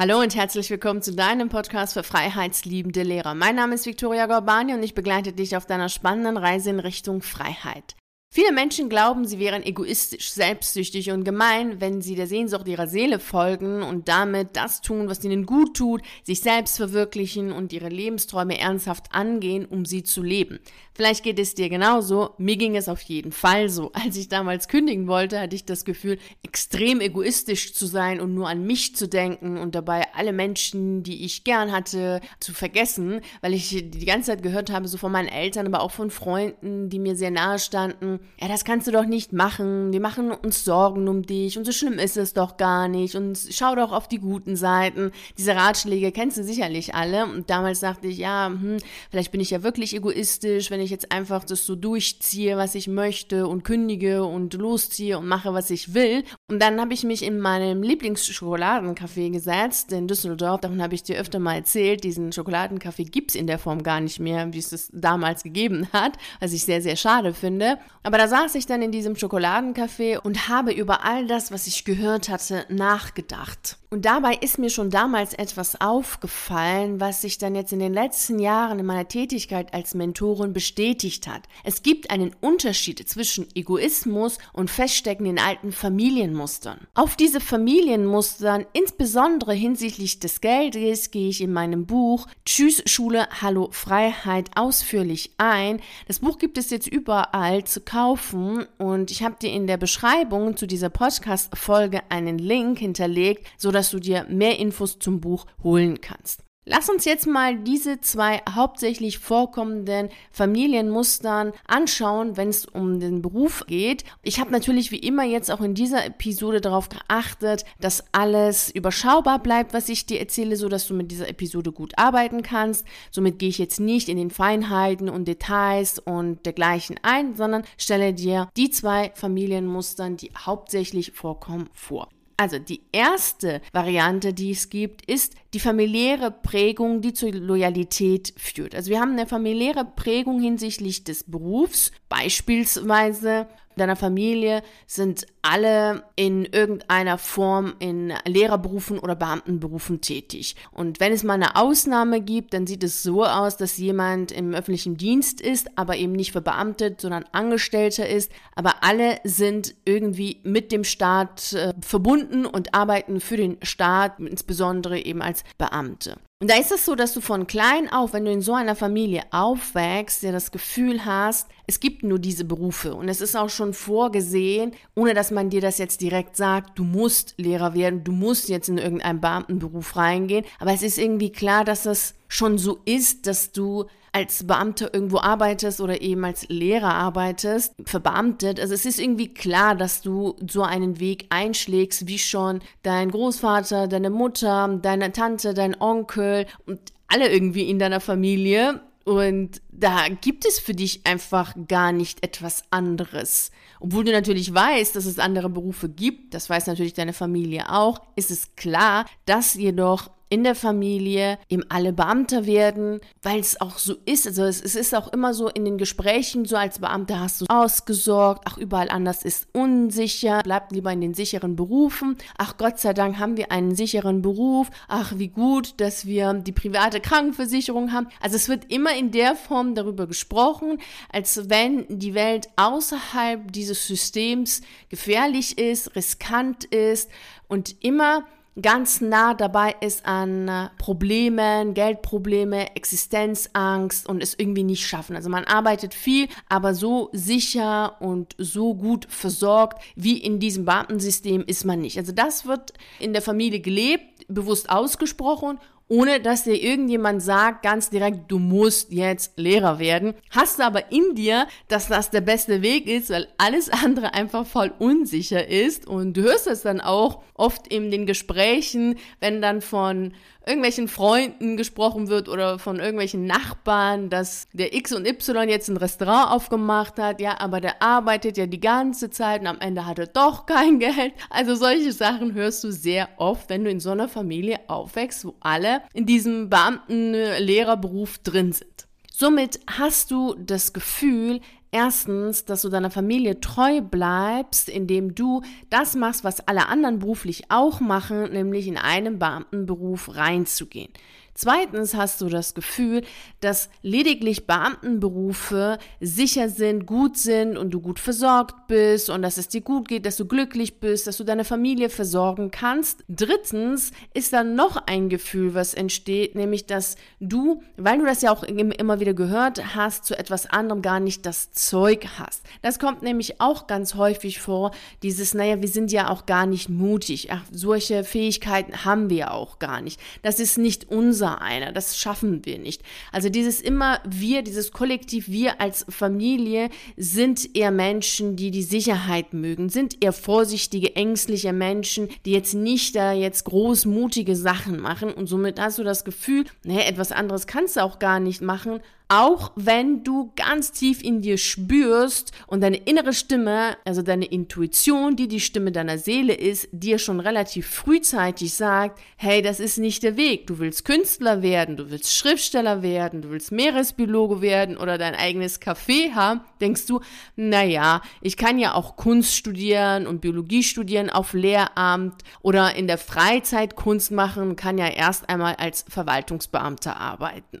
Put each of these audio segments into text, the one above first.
Hallo und herzlich willkommen zu deinem Podcast für freiheitsliebende Lehrer. Mein Name ist Viktoria Gorbani und ich begleite dich auf deiner spannenden Reise in Richtung Freiheit. Viele Menschen glauben, sie wären egoistisch, selbstsüchtig und gemein, wenn sie der Sehnsucht ihrer Seele folgen und damit das tun, was ihnen gut tut, sich selbst verwirklichen und ihre Lebensträume ernsthaft angehen, um sie zu leben. Vielleicht geht es dir genauso. Mir ging es auf jeden Fall so. Als ich damals kündigen wollte, hatte ich das Gefühl, extrem egoistisch zu sein und nur an mich zu denken und dabei alle Menschen, die ich gern hatte, zu vergessen, weil ich die ganze Zeit gehört habe, so von meinen Eltern, aber auch von Freunden, die mir sehr nahe standen, ja, das kannst du doch nicht machen, wir machen uns Sorgen um dich und so schlimm ist es doch gar nicht und schau doch auf die guten Seiten. Diese Ratschläge kennst du sicherlich alle und damals dachte ich, ja, hm, vielleicht bin ich ja wirklich egoistisch, wenn ich jetzt einfach das so durchziehe, was ich möchte und kündige und losziehe und mache, was ich will. Und dann habe ich mich in meinem Lieblingsschokoladencafé gesetzt in Düsseldorf, davon habe ich dir öfter mal erzählt, diesen Schokoladencafé gibt es in der Form gar nicht mehr, wie es es damals gegeben hat, was ich sehr, sehr schade finde. Aber da saß ich dann in diesem Schokoladencafé und habe über all das, was ich gehört hatte, nachgedacht. Und dabei ist mir schon damals etwas aufgefallen, was sich dann jetzt in den letzten Jahren in meiner Tätigkeit als Mentorin bestätigt hat. Es gibt einen Unterschied zwischen Egoismus und Feststecken in alten Familienmustern. Auf diese Familienmustern, insbesondere hinsichtlich des Geldes, gehe ich in meinem Buch Tschüss Schule, Hallo Freiheit ausführlich ein. Das Buch gibt es jetzt überall zu kaufen und ich habe dir in der Beschreibung zu dieser Podcast-Folge einen Link hinterlegt, sodass du dir mehr Infos zum Buch holen kannst. Lass uns jetzt mal diese zwei hauptsächlich vorkommenden Familienmustern anschauen, wenn es um den Beruf geht. Ich habe natürlich wie immer jetzt auch in dieser Episode darauf geachtet, dass alles überschaubar bleibt, was ich dir erzähle, so dass du mit dieser Episode gut arbeiten kannst. Somit gehe ich jetzt nicht in den Feinheiten und Details und dergleichen ein, sondern stelle dir die zwei Familienmustern, die hauptsächlich vorkommen, vor. Also die erste Variante, die es gibt, ist die familiäre Prägung, die zur Loyalität führt. Also wir haben eine familiäre Prägung hinsichtlich des Berufs. Beispielsweise deiner Familie sind alle in irgendeiner Form in Lehrerberufen oder Beamtenberufen tätig. Und wenn es mal eine Ausnahme gibt, dann sieht es so aus, dass jemand im öffentlichen Dienst ist, aber eben nicht verbeamtet, sondern Angestellter ist. Aber alle sind irgendwie mit dem Staat äh, verbunden und arbeiten für den Staat, insbesondere eben als Beamte. Und da ist es so, dass du von klein auf, wenn du in so einer Familie aufwächst, ja das Gefühl hast, es gibt nur diese Berufe und es ist auch schon vorgesehen, ohne dass man dir das jetzt direkt sagt, du musst Lehrer werden, du musst jetzt in irgendeinen Beamtenberuf reingehen, aber es ist irgendwie klar, dass das schon so ist, dass du als Beamter irgendwo arbeitest oder eben als Lehrer arbeitest, verbeamtet. Also es ist irgendwie klar, dass du so einen Weg einschlägst, wie schon dein Großvater, deine Mutter, deine Tante, dein Onkel und alle irgendwie in deiner Familie. Und da gibt es für dich einfach gar nicht etwas anderes. Obwohl du natürlich weißt, dass es andere Berufe gibt, das weiß natürlich deine Familie auch, ist es klar, dass jedoch in der Familie eben alle Beamter werden, weil es auch so ist. Also es, es, ist auch immer so in den Gesprächen, so als Beamter hast du ausgesorgt, ach überall anders ist unsicher, bleibt lieber in den sicheren Berufen. Ach Gott sei Dank haben wir einen sicheren Beruf. Ach wie gut, dass wir die private Krankenversicherung haben. Also es wird immer in der Form darüber gesprochen, als wenn die Welt außerhalb dieses Systems gefährlich ist, riskant ist und immer ganz nah dabei ist an äh, Problemen, Geldprobleme, Existenzangst und es irgendwie nicht schaffen. Also man arbeitet viel, aber so sicher und so gut versorgt wie in diesem Beamtensystem ist man nicht. Also das wird in der Familie gelebt, bewusst ausgesprochen ohne dass dir irgendjemand sagt ganz direkt, du musst jetzt Lehrer werden. Hast du aber in dir, dass das der beste Weg ist, weil alles andere einfach voll unsicher ist und du hörst es dann auch oft in den Gesprächen, wenn dann von irgendwelchen Freunden gesprochen wird oder von irgendwelchen Nachbarn, dass der X und Y jetzt ein Restaurant aufgemacht hat, ja, aber der arbeitet ja die ganze Zeit und am Ende hat er doch kein Geld. Also solche Sachen hörst du sehr oft, wenn du in so einer Familie aufwächst, wo alle in diesem Beamten-Lehrerberuf drin sind. Somit hast du das Gefühl, Erstens, dass du deiner Familie treu bleibst, indem du das machst, was alle anderen beruflich auch machen, nämlich in einen Beamtenberuf reinzugehen. Zweitens hast du das Gefühl, dass lediglich Beamtenberufe sicher sind, gut sind und du gut versorgt bist und dass es dir gut geht, dass du glücklich bist, dass du deine Familie versorgen kannst. Drittens ist dann noch ein Gefühl, was entsteht, nämlich dass du, weil du das ja auch immer wieder gehört hast, zu etwas anderem gar nicht das Zeug hast. Das kommt nämlich auch ganz häufig vor, dieses, naja, wir sind ja auch gar nicht mutig. Ach, solche Fähigkeiten haben wir auch gar nicht. Das ist nicht unser unser einer. Das schaffen wir nicht. Also dieses immer wir, dieses Kollektiv, wir als Familie sind eher Menschen, die die Sicherheit mögen, sind eher vorsichtige, ängstliche Menschen, die jetzt nicht da jetzt großmutige Sachen machen und somit hast du das Gefühl, naja, etwas anderes kannst du auch gar nicht machen, auch wenn du ganz tief in dir spürst und deine innere Stimme, also deine Intuition, die die Stimme deiner Seele ist, dir schon relativ frühzeitig sagt, hey, das ist nicht der Weg. Du willst Künstler werden, du willst Schriftsteller werden, du willst Meeresbiologe werden oder dein eigenes Café haben, denkst du, naja, ich kann ja auch Kunst studieren und Biologie studieren auf Lehramt oder in der Freizeit Kunst machen, kann ja erst einmal als Verwaltungsbeamter arbeiten.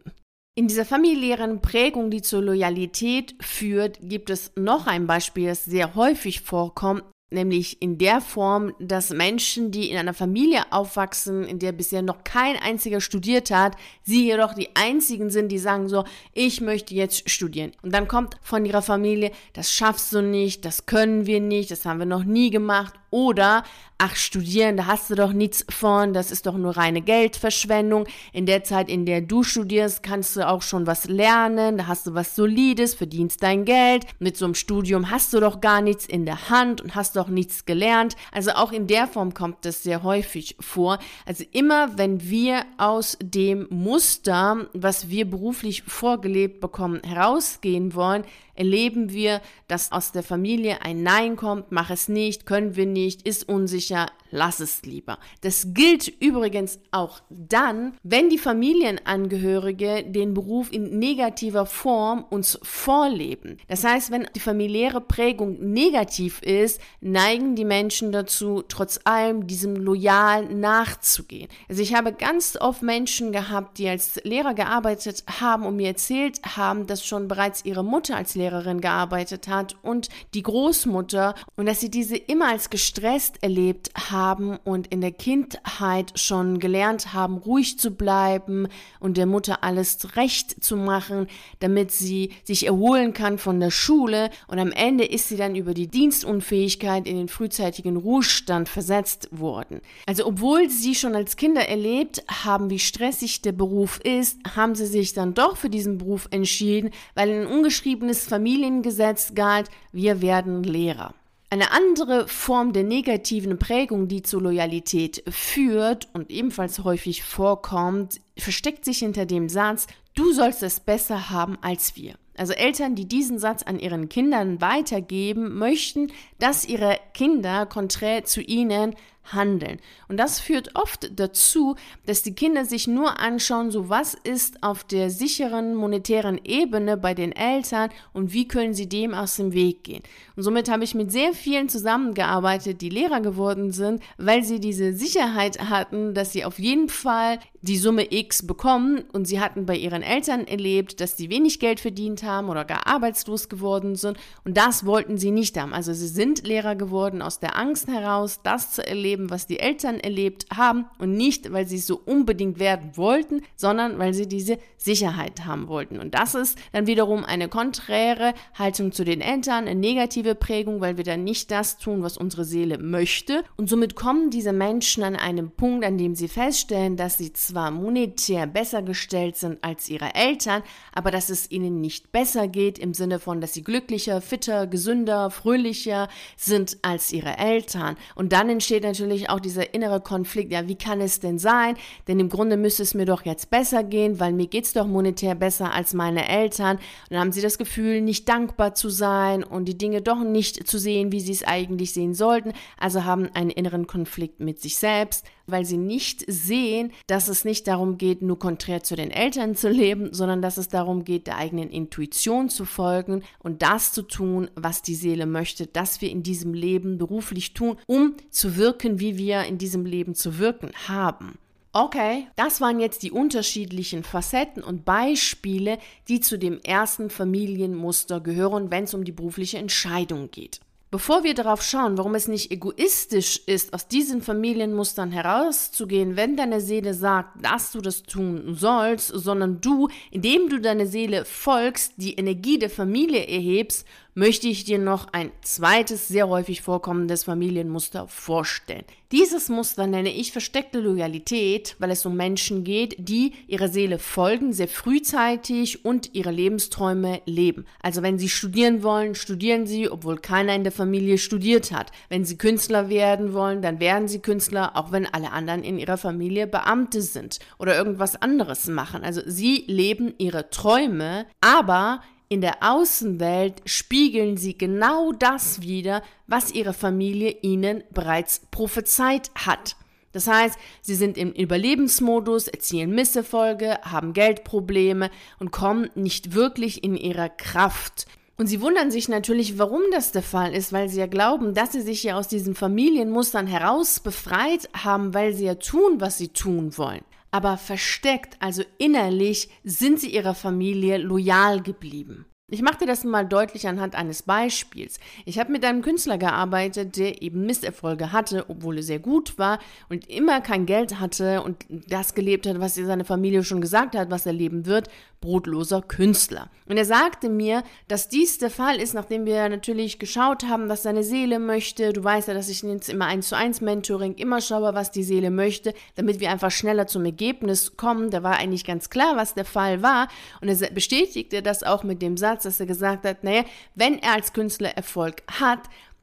In dieser familiären Prägung, die zur Loyalität führt, gibt es noch ein Beispiel, das sehr häufig vorkommt, nämlich in der Form, dass Menschen, die in einer Familie aufwachsen, in der bisher noch kein einziger studiert hat, sie jedoch die einzigen sind, die sagen so, ich möchte jetzt studieren. Und dann kommt von ihrer Familie, das schaffst du nicht, das können wir nicht, das haben wir noch nie gemacht oder, ach, studieren, da hast du doch nichts von, das ist doch nur reine Geldverschwendung. In der Zeit, in der du studierst, kannst du auch schon was lernen, da hast du was Solides, verdienst dein Geld. Mit so einem Studium hast du doch gar nichts in der Hand und hast doch nichts gelernt. Also auch in der Form kommt das sehr häufig vor. Also immer, wenn wir aus dem Muster, was wir beruflich vorgelebt bekommen, herausgehen wollen, erleben wir, dass aus der Familie ein Nein kommt, mach es nicht, können wir nicht, ist unsicher, lass es lieber. Das gilt übrigens auch dann, wenn die Familienangehörige den Beruf in negativer Form uns vorleben. Das heißt, wenn die familiäre Prägung negativ ist, neigen die Menschen dazu, trotz allem diesem loyal nachzugehen. Also ich habe ganz oft Menschen gehabt, die als Lehrer gearbeitet haben und mir erzählt haben, dass schon bereits ihre Mutter als Lehrerin gearbeitet hat und die Großmutter und dass sie diese immer als gestresst erlebt haben haben und in der Kindheit schon gelernt haben, ruhig zu bleiben und der Mutter alles recht zu machen, damit sie sich erholen kann von der Schule und am Ende ist sie dann über die Dienstunfähigkeit in den frühzeitigen Ruhestand versetzt worden. Also obwohl sie schon als Kinder erlebt haben, wie stressig der Beruf ist, haben sie sich dann doch für diesen Beruf entschieden, weil ein ungeschriebenes Familiengesetz galt, wir werden Lehrer. Eine andere Form der negativen Prägung, die zur Loyalität führt und ebenfalls häufig vorkommt, versteckt sich hinter dem Satz, du sollst es besser haben als wir. Also Eltern, die diesen Satz an ihren Kindern weitergeben, möchten, dass ihre Kinder konträr zu ihnen handeln. Und das führt oft dazu, dass die Kinder sich nur anschauen, so was ist auf der sicheren monetären Ebene bei den Eltern und wie können sie dem aus dem Weg gehen. Und somit habe ich mit sehr vielen zusammengearbeitet, die Lehrer geworden sind, weil sie diese Sicherheit hatten, dass sie auf jeden Fall die Summe X bekommen und sie hatten bei ihren Eltern erlebt, dass sie wenig Geld verdient haben oder gar arbeitslos geworden sind und das wollten sie nicht haben. Also sie sind Lehrer geworden aus der Angst heraus, das zu erleben, was die Eltern erlebt haben und nicht, weil sie so unbedingt werden wollten, sondern weil sie diese Sicherheit haben wollten. Und das ist dann wiederum eine konträre Haltung zu den Eltern, eine negative Prägung, weil wir dann nicht das tun, was unsere Seele möchte. Und somit kommen diese Menschen an einem Punkt, an dem sie feststellen, dass sie zwar monetär besser gestellt sind als ihre Eltern, aber dass es ihnen nicht besser geht im Sinne von, dass sie glücklicher, fitter, gesünder, fröhlicher sind als ihre Eltern. Und dann entsteht natürlich auch dieser innere Konflikt, ja, wie kann es denn sein? Denn im Grunde müsste es mir doch jetzt besser gehen, weil mir geht es doch monetär besser als meine Eltern. Und dann haben sie das Gefühl, nicht dankbar zu sein und die Dinge doch nicht zu sehen, wie sie es eigentlich sehen sollten. Also haben einen inneren Konflikt mit sich selbst weil sie nicht sehen, dass es nicht darum geht, nur konträr zu den Eltern zu leben, sondern dass es darum geht, der eigenen Intuition zu folgen und das zu tun, was die Seele möchte, dass wir in diesem Leben beruflich tun, um zu wirken, wie wir in diesem Leben zu wirken haben. Okay, das waren jetzt die unterschiedlichen Facetten und Beispiele, die zu dem ersten Familienmuster gehören, wenn es um die berufliche Entscheidung geht. Bevor wir darauf schauen, warum es nicht egoistisch ist, aus diesen Familienmustern herauszugehen, wenn deine Seele sagt, dass du das tun sollst, sondern du, indem du deine Seele folgst, die Energie der Familie erhebst möchte ich dir noch ein zweites sehr häufig vorkommendes Familienmuster vorstellen. Dieses Muster nenne ich versteckte Loyalität, weil es um Menschen geht, die ihrer Seele folgen, sehr frühzeitig und ihre Lebensträume leben. Also wenn sie studieren wollen, studieren sie, obwohl keiner in der Familie studiert hat. Wenn sie Künstler werden wollen, dann werden sie Künstler, auch wenn alle anderen in ihrer Familie Beamte sind oder irgendwas anderes machen. Also sie leben ihre Träume, aber in der Außenwelt spiegeln sie genau das wider, was ihre Familie ihnen bereits prophezeit hat. Das heißt, sie sind im Überlebensmodus, erzielen Misserfolge, haben Geldprobleme und kommen nicht wirklich in ihrer Kraft. Und sie wundern sich natürlich, warum das der Fall ist, weil sie ja glauben, dass sie sich ja aus diesen Familienmustern heraus befreit haben, weil sie ja tun, was sie tun wollen aber versteckt, also innerlich, sind sie ihrer Familie loyal geblieben. Ich mache dir das mal deutlich anhand eines Beispiels. Ich habe mit einem Künstler gearbeitet, der eben Misserfolge hatte, obwohl er sehr gut war und immer kein Geld hatte und das gelebt hat, was seine Familie schon gesagt hat, was er leben wird, brotloser Künstler. Und er sagte mir, dass dies der Fall ist, nachdem wir natürlich geschaut haben, was seine Seele möchte. Du weißt ja, dass ich jetzt immer eins zu eins Mentoring immer schaue, was die Seele möchte, damit wir einfach schneller zum Ergebnis kommen. Da war eigentlich ganz klar, was der Fall war. Und er bestätigte das auch mit dem Satz, dass er gesagt hat, naja, wenn er als Künstler Erfolg hat,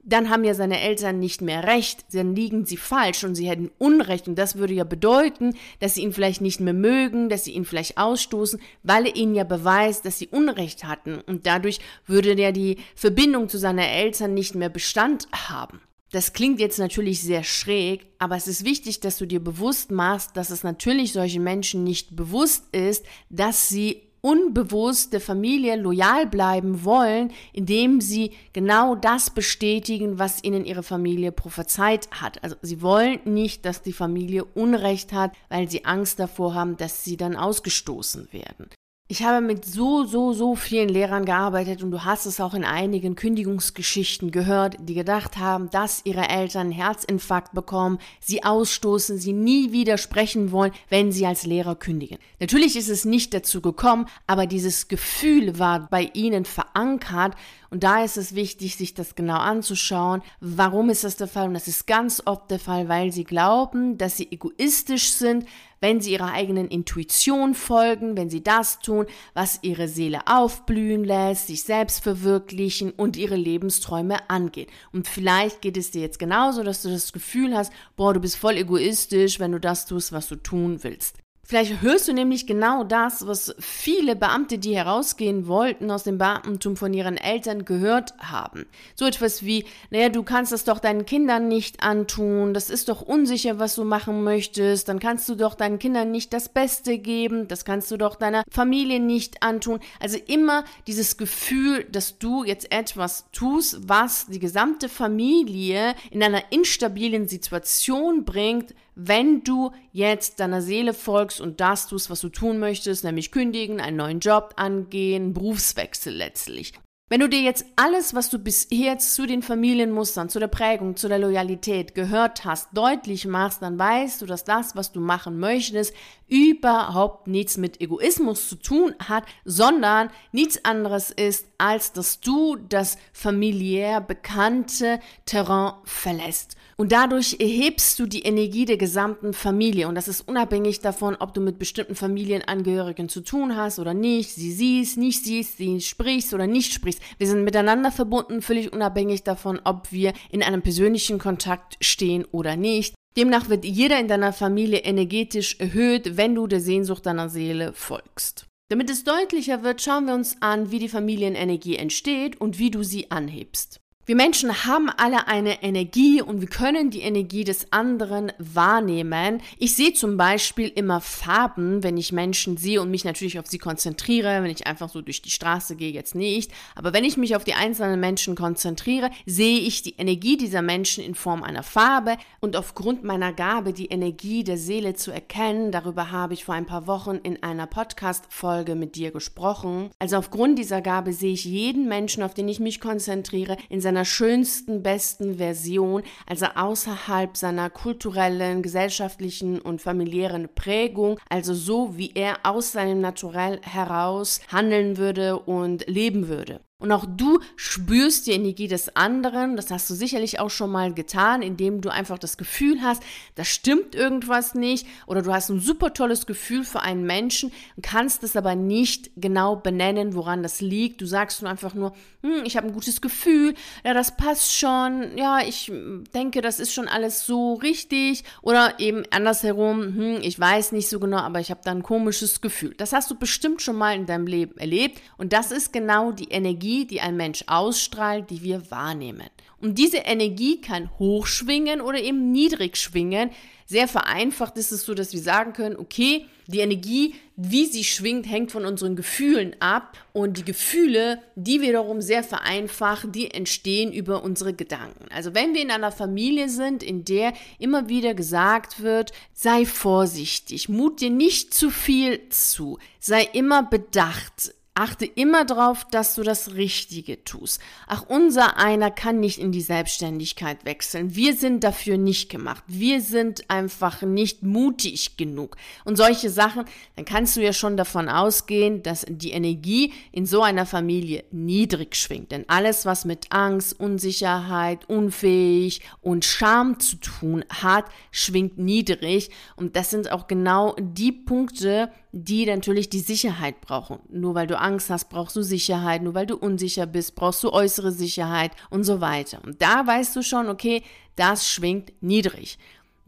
dann haben ja seine Eltern nicht mehr recht, dann liegen sie falsch und sie hätten Unrecht. Und das würde ja bedeuten, dass sie ihn vielleicht nicht mehr mögen, dass sie ihn vielleicht ausstoßen, weil er ihnen ja beweist, dass sie Unrecht hatten. Und dadurch würde ja die Verbindung zu seinen Eltern nicht mehr Bestand haben. Das klingt jetzt natürlich sehr schräg, aber es ist wichtig, dass du dir bewusst machst, dass es natürlich solchen Menschen nicht bewusst ist, dass sie unbewusst der Familie loyal bleiben wollen, indem sie genau das bestätigen, was ihnen ihre Familie prophezeit hat. Also sie wollen nicht, dass die Familie Unrecht hat, weil sie Angst davor haben, dass sie dann ausgestoßen werden. Ich habe mit so, so, so vielen Lehrern gearbeitet und du hast es auch in einigen Kündigungsgeschichten gehört, die gedacht haben, dass ihre Eltern einen Herzinfarkt bekommen, sie ausstoßen, sie nie wieder sprechen wollen, wenn sie als Lehrer kündigen. Natürlich ist es nicht dazu gekommen, aber dieses Gefühl war bei ihnen verankert und da ist es wichtig, sich das genau anzuschauen. Warum ist das der Fall? Und das ist ganz oft der Fall, weil sie glauben, dass sie egoistisch sind, wenn sie ihrer eigenen Intuition folgen, wenn sie das tun, was ihre Seele aufblühen lässt, sich selbst verwirklichen und ihre Lebensträume angehen. Und vielleicht geht es dir jetzt genauso, dass du das Gefühl hast, boah, du bist voll egoistisch, wenn du das tust, was du tun willst. Vielleicht hörst du nämlich genau das, was viele Beamte, die herausgehen wollten aus dem Beamtentum von ihren Eltern gehört haben. So etwas wie, naja, du kannst das doch deinen Kindern nicht antun, das ist doch unsicher, was du machen möchtest, dann kannst du doch deinen Kindern nicht das Beste geben, das kannst du doch deiner Familie nicht antun. Also immer dieses Gefühl, dass du jetzt etwas tust, was die gesamte Familie in einer instabilen Situation bringt, wenn du jetzt deiner Seele folgst und das tust, was du tun möchtest, nämlich kündigen, einen neuen Job angehen, Berufswechsel letztlich. Wenn du dir jetzt alles, was du bisher zu den Familienmustern, zu der Prägung, zu der Loyalität gehört hast, deutlich machst, dann weißt du, dass das, was du machen möchtest, überhaupt nichts mit Egoismus zu tun hat, sondern nichts anderes ist, als dass du das familiär bekannte Terrain verlässt. Und dadurch erhebst du die Energie der gesamten Familie. Und das ist unabhängig davon, ob du mit bestimmten Familienangehörigen zu tun hast oder nicht, sie siehst, nicht siehst, sie sprichst oder nicht sprichst. Wir sind miteinander verbunden, völlig unabhängig davon, ob wir in einem persönlichen Kontakt stehen oder nicht. Demnach wird jeder in deiner Familie energetisch erhöht, wenn du der Sehnsucht deiner Seele folgst. Damit es deutlicher wird, schauen wir uns an, wie die Familienenergie entsteht und wie du sie anhebst. Wir Menschen haben alle eine Energie und wir können die Energie des anderen wahrnehmen. Ich sehe zum Beispiel immer Farben, wenn ich Menschen sehe und mich natürlich auf sie konzentriere, wenn ich einfach so durch die Straße gehe, jetzt nicht. Aber wenn ich mich auf die einzelnen Menschen konzentriere, sehe ich die Energie dieser Menschen in Form einer Farbe und aufgrund meiner Gabe, die Energie der Seele zu erkennen, darüber habe ich vor ein paar Wochen in einer Podcast-Folge mit dir gesprochen. Also aufgrund dieser Gabe sehe ich jeden Menschen, auf den ich mich konzentriere, in seiner seiner schönsten, besten Version, also außerhalb seiner kulturellen, gesellschaftlichen und familiären Prägung, also so, wie er aus seinem Naturell heraus handeln würde und leben würde. Und auch du spürst die Energie des anderen. Das hast du sicherlich auch schon mal getan, indem du einfach das Gefühl hast, da stimmt irgendwas nicht oder du hast ein super tolles Gefühl für einen Menschen und kannst es aber nicht genau benennen, woran das liegt. Du sagst nur einfach nur, hm, ich habe ein gutes Gefühl, ja, das passt schon, ja, ich denke, das ist schon alles so richtig oder eben andersherum, hm, ich weiß nicht so genau, aber ich habe da ein komisches Gefühl. Das hast du bestimmt schon mal in deinem Leben erlebt und das ist genau die Energie, Energie, die ein Mensch ausstrahlt, die wir wahrnehmen. Und diese Energie kann hochschwingen oder eben niedrig schwingen. Sehr vereinfacht ist es so, dass wir sagen können, okay, die Energie, wie sie schwingt, hängt von unseren Gefühlen ab. Und die Gefühle, die wiederum sehr vereinfacht, die entstehen über unsere Gedanken. Also wenn wir in einer Familie sind, in der immer wieder gesagt wird, sei vorsichtig, mut dir nicht zu viel zu, sei immer bedacht, Achte immer darauf, dass du das Richtige tust. Ach, unser einer kann nicht in die Selbstständigkeit wechseln. Wir sind dafür nicht gemacht. Wir sind einfach nicht mutig genug. Und solche Sachen, dann kannst du ja schon davon ausgehen, dass die Energie in so einer Familie niedrig schwingt. Denn alles, was mit Angst, Unsicherheit, unfähig und Scham zu tun hat, schwingt niedrig. Und das sind auch genau die Punkte, die natürlich die Sicherheit brauchen. Nur weil du Angst hast, brauchst du Sicherheit. Nur weil du unsicher bist, brauchst du äußere Sicherheit und so weiter. Und da weißt du schon, okay, das schwingt niedrig.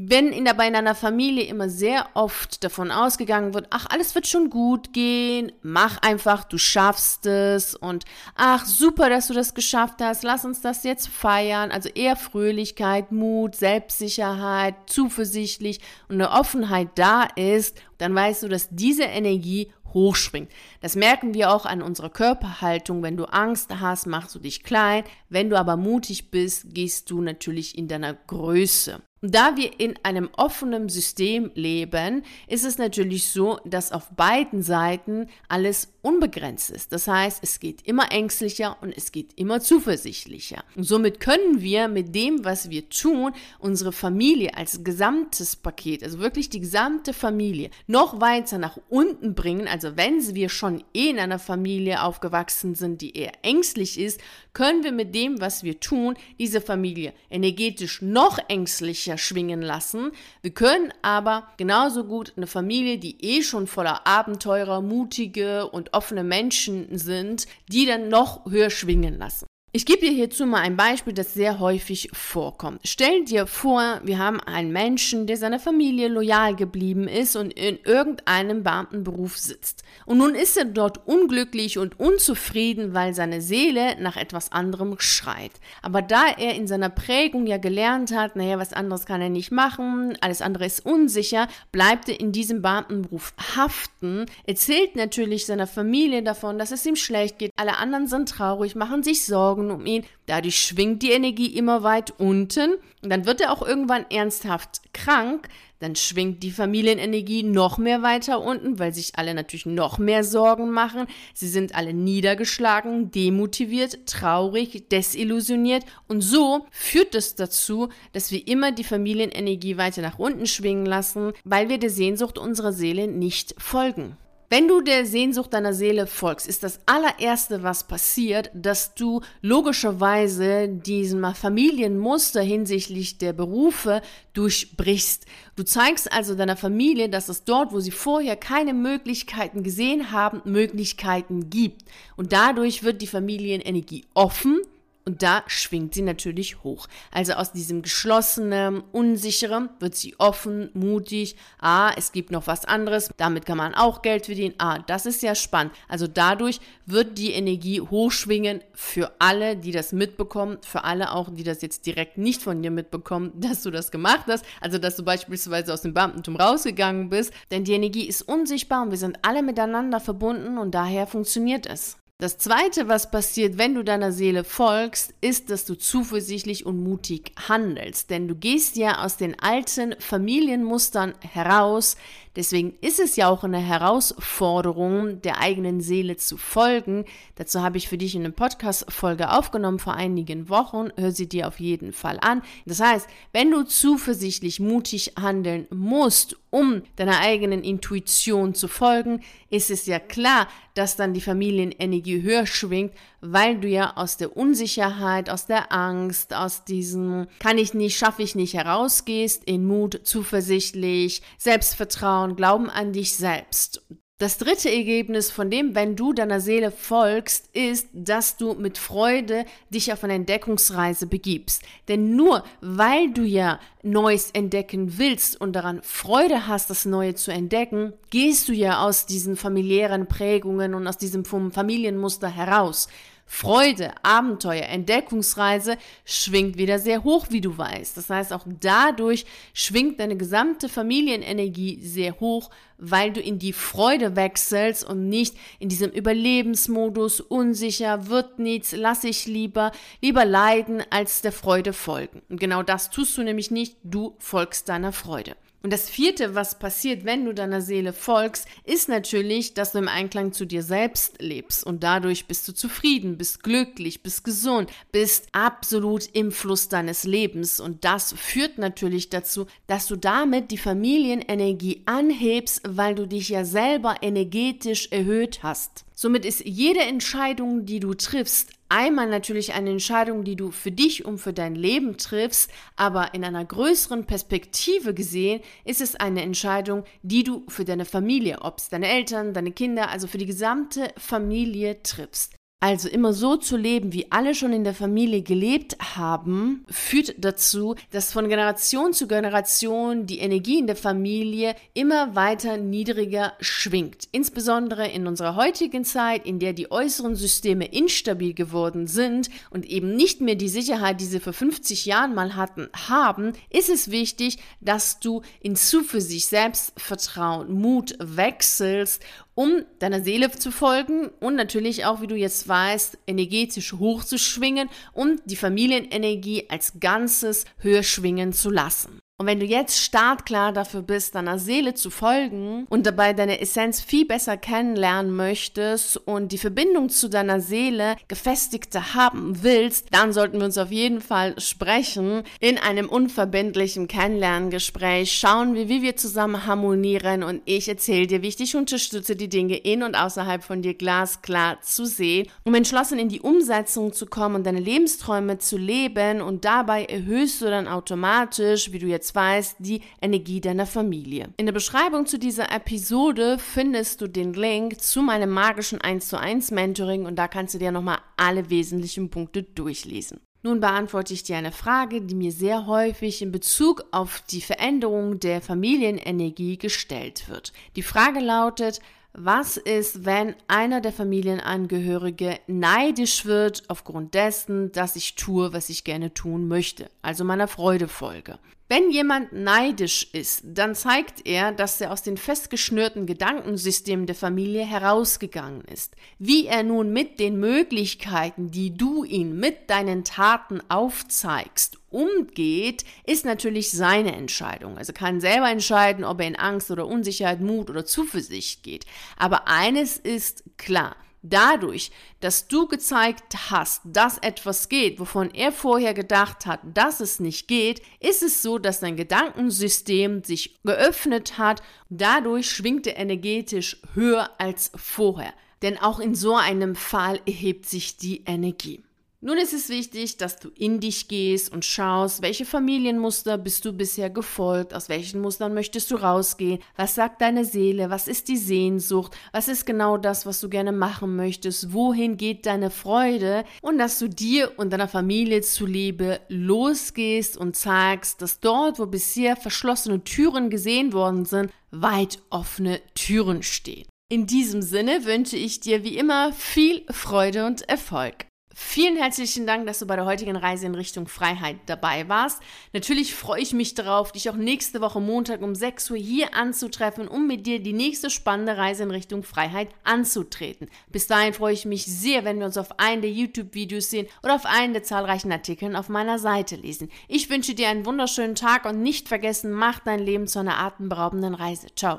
Wenn in der, bei einer Familie immer sehr oft davon ausgegangen wird, ach, alles wird schon gut gehen, mach einfach, du schaffst es und ach, super, dass du das geschafft hast, lass uns das jetzt feiern. Also eher Fröhlichkeit, Mut, Selbstsicherheit, zuversichtlich und eine Offenheit da ist, dann weißt du, dass diese Energie hochschwingt. Das merken wir auch an unserer Körperhaltung. Wenn du Angst hast, machst du dich klein. Wenn du aber mutig bist, gehst du natürlich in deiner Größe. Da wir in einem offenen System leben, ist es natürlich so, dass auf beiden Seiten alles unbegrenzt ist. Das heißt, es geht immer ängstlicher und es geht immer zuversichtlicher. Und somit können wir mit dem, was wir tun, unsere Familie als gesamtes Paket, also wirklich die gesamte Familie, noch weiter nach unten bringen. Also wenn wir schon eh in einer Familie aufgewachsen sind, die eher ängstlich ist, können wir mit dem, was wir tun, diese Familie energetisch noch ängstlicher schwingen lassen. Wir können aber genauso gut eine Familie, die eh schon voller Abenteurer, mutige und offene Menschen sind, die dann noch höher schwingen lassen. Ich gebe dir hierzu mal ein Beispiel, das sehr häufig vorkommt. Stell dir vor, wir haben einen Menschen, der seiner Familie loyal geblieben ist und in irgendeinem Beamtenberuf sitzt. Und nun ist er dort unglücklich und unzufrieden, weil seine Seele nach etwas anderem schreit. Aber da er in seiner Prägung ja gelernt hat, naja, was anderes kann er nicht machen, alles andere ist unsicher, bleibt er in diesem Beamtenberuf haften, erzählt natürlich seiner Familie davon, dass es ihm schlecht geht, alle anderen sind traurig, machen sich Sorgen, Sorgen um ihn. Dadurch schwingt die Energie immer weit unten und dann wird er auch irgendwann ernsthaft krank. Dann schwingt die Familienenergie noch mehr weiter unten, weil sich alle natürlich noch mehr Sorgen machen. Sie sind alle niedergeschlagen, demotiviert, traurig, desillusioniert. Und so führt es dazu, dass wir immer die Familienenergie weiter nach unten schwingen lassen, weil wir der Sehnsucht unserer Seele nicht folgen. Wenn du der Sehnsucht deiner Seele folgst, ist das allererste, was passiert, dass du logischerweise diesen Familienmuster hinsichtlich der Berufe durchbrichst. Du zeigst also deiner Familie, dass es dort, wo sie vorher keine Möglichkeiten gesehen haben, Möglichkeiten gibt. Und dadurch wird die Familienenergie offen Und da schwingt sie natürlich hoch. Also aus diesem geschlossenen, unsicheren wird sie offen, mutig. Ah, es gibt noch was anderes. Damit kann man auch Geld verdienen. Ah, das ist ja spannend. Also dadurch wird die Energie hochschwingen für alle, die das mitbekommen. Für alle auch, die das jetzt direkt nicht von dir mitbekommen, dass du das gemacht hast. Also, dass du beispielsweise aus dem Beamtentum rausgegangen bist. Denn die Energie ist unsichtbar und wir sind alle miteinander verbunden und daher funktioniert es. Das Zweite, was passiert, wenn du deiner Seele folgst, ist, dass du zuversichtlich und mutig handelst. Denn du gehst ja aus den alten Familienmustern heraus, Deswegen ist es ja auch eine Herausforderung, der eigenen Seele zu folgen. Dazu habe ich für dich eine Podcast-Folge aufgenommen vor einigen Wochen. Hör sie dir auf jeden Fall an. Das heißt, wenn du zuversichtlich, mutig handeln musst, um deiner eigenen Intuition zu folgen, ist es ja klar, dass dann die Familienenergie höher schwingt, weil du ja aus der Unsicherheit, aus der Angst, aus diesem kann ich nicht, schaffe ich nicht herausgehst, in Mut, zuversichtlich, Selbstvertrauen, Glauben an dich selbst. Das dritte Ergebnis von dem, wenn du deiner Seele folgst, ist, dass du mit Freude dich auf eine Entdeckungsreise begibst. Denn nur weil du ja Neues entdecken willst und daran Freude hast, das Neue zu entdecken, gehst du ja aus diesen familiären Prägungen und aus diesem Familienmuster heraus. Freude, Abenteuer, Entdeckungsreise schwingt wieder sehr hoch, wie du weißt. Das heißt, auch dadurch schwingt deine gesamte Familienenergie sehr hoch, weil du in die Freude wechselst und nicht in diesem Überlebensmodus, unsicher, wird nichts, lass ich lieber, lieber leiden, als der Freude folgen. Und genau das tust du nämlich nicht, du folgst deiner Freude. Und das vierte, was passiert, wenn du deiner Seele folgst, ist natürlich, dass du im Einklang zu dir selbst lebst und dadurch bist du zufrieden, bist glücklich, bist gesund, bist absolut im Fluss deines Lebens und das führt natürlich dazu, dass du damit die Familienenergie anhebst, weil du dich ja selber energetisch erhöht hast. Somit ist jede Entscheidung, die du triffst, einmal natürlich eine Entscheidung, die du für dich und für dein Leben triffst, aber in einer größeren Perspektive gesehen ist es eine Entscheidung, die du für deine Familie, ob es deine Eltern, deine Kinder, also für die gesamte Familie triffst. Also immer so zu leben, wie alle schon in der Familie gelebt haben, führt dazu, dass von Generation zu Generation die Energie in der Familie immer weiter niedriger schwingt. Insbesondere in unserer heutigen Zeit, in der die äußeren Systeme instabil geworden sind und eben nicht mehr die Sicherheit, die sie vor 50 Jahren mal hatten, haben, ist es wichtig, dass du in Zuversicht, Selbstvertrauen, Mut wechselst um deiner Seele zu folgen und natürlich auch, wie du jetzt weißt, energetisch hochzuschwingen und die Familienenergie als Ganzes höher schwingen zu lassen. Und wenn du jetzt startklar dafür bist, deiner Seele zu folgen und dabei deine Essenz viel besser kennenlernen möchtest und die Verbindung zu deiner Seele gefestigter haben willst, dann sollten wir uns auf jeden Fall sprechen in einem unverbindlichen Kennenlerngespräch. Schauen wir, wie wir zusammen harmonieren und ich erzähle dir, wie ich dich unterstütze, die Dinge in und außerhalb von dir glasklar zu sehen, um entschlossen in die Umsetzung zu kommen und deine Lebensträume zu leben und dabei erhöhst du dann automatisch, wie du jetzt weißt, die Energie deiner Familie. In der Beschreibung zu dieser Episode findest du den Link zu meinem magischen 1 zu 1 Mentoring und da kannst du dir nochmal alle wesentlichen Punkte durchlesen. Nun beantworte ich dir eine Frage, die mir sehr häufig in Bezug auf die Veränderung der Familienenergie gestellt wird. Die Frage lautet, was ist, wenn einer der Familienangehörige neidisch wird aufgrund dessen, dass ich tue, was ich gerne tun möchte, also meiner Freude folge? Wenn jemand neidisch ist, dann zeigt er, dass er aus den festgeschnürten Gedankensystemen der Familie herausgegangen ist. Wie er nun mit den Möglichkeiten, die du ihm mit deinen Taten aufzeigst, umgeht, ist natürlich seine Entscheidung. Also kann selber entscheiden, ob er in Angst oder Unsicherheit, Mut oder Zuversicht geht. Aber eines ist klar. Dadurch, dass du gezeigt hast, dass etwas geht, wovon er vorher gedacht hat, dass es nicht geht, ist es so, dass dein Gedankensystem sich geöffnet hat. Dadurch schwingt er energetisch höher als vorher. Denn auch in so einem Fall erhebt sich die Energie. Nun ist es wichtig, dass du in dich gehst und schaust, welche Familienmuster bist du bisher gefolgt, aus welchen Mustern möchtest du rausgehen, was sagt deine Seele, was ist die Sehnsucht, was ist genau das, was du gerne machen möchtest, wohin geht deine Freude und dass du dir und deiner Familie zuliebe losgehst und zeigst, dass dort, wo bisher verschlossene Türen gesehen worden sind, weit offene Türen stehen. In diesem Sinne wünsche ich dir wie immer viel Freude und Erfolg. Vielen herzlichen Dank, dass du bei der heutigen Reise in Richtung Freiheit dabei warst. Natürlich freue ich mich darauf, dich auch nächste Woche Montag um 6 Uhr hier anzutreffen, um mit dir die nächste spannende Reise in Richtung Freiheit anzutreten. Bis dahin freue ich mich sehr, wenn wir uns auf einen der YouTube-Videos sehen oder auf einen der zahlreichen Artikeln auf meiner Seite lesen. Ich wünsche dir einen wunderschönen Tag und nicht vergessen, mach dein Leben zu einer atemberaubenden Reise. Ciao.